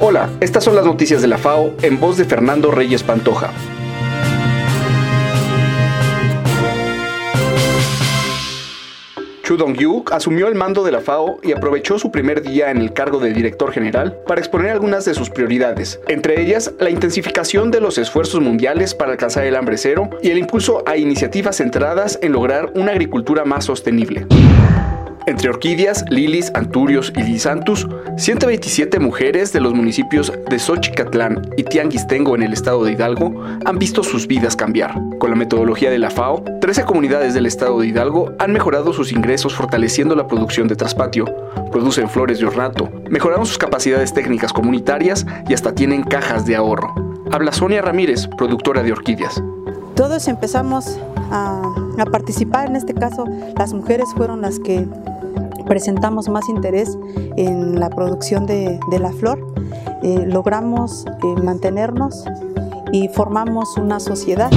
Hola, estas son las noticias de la FAO en voz de Fernando Reyes Pantoja. Chu Dong-yu asumió el mando de la FAO y aprovechó su primer día en el cargo de director general para exponer algunas de sus prioridades, entre ellas la intensificación de los esfuerzos mundiales para alcanzar el hambre cero y el impulso a iniciativas centradas en lograr una agricultura más sostenible. Entre orquídeas, lilis, anturios y lisantus, 127 mujeres de los municipios de Xochicatlán y Tianguistengo en el estado de Hidalgo han visto sus vidas cambiar. Con la metodología de la FAO, 13 comunidades del estado de Hidalgo han mejorado sus ingresos fortaleciendo la producción de traspatio, producen flores de ornato, mejoraron sus capacidades técnicas comunitarias y hasta tienen cajas de ahorro. Habla Sonia Ramírez, productora de orquídeas. Todos empezamos a, participar, en este caso las mujeres fueron las que presentamos más interés en la producción de, de la flor, eh, logramos eh, mantenernos y formamos una sociedad.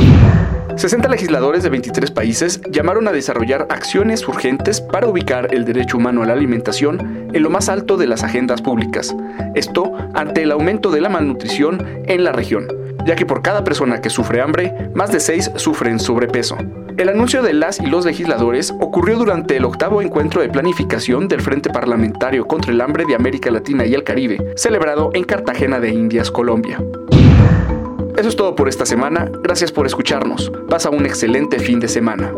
60 legisladores de 23 países llamaron a desarrollar acciones urgentes para ubicar el derecho humano a la alimentación en lo más alto de las agendas públicas. Esto ante el aumento de la malnutrición en la región, ya que por cada persona que sufre hambre, más de 6 sufren sobrepeso. El anuncio de las y los legisladores ocurrió durante el octavo encuentro de planificación del Frente Parlamentario contra el Hambre de América Latina y el Caribe, celebrado en Cartagena de Indias, Colombia. Eso es todo por esta semana, gracias por escucharnos. Pasa un excelente fin de semana.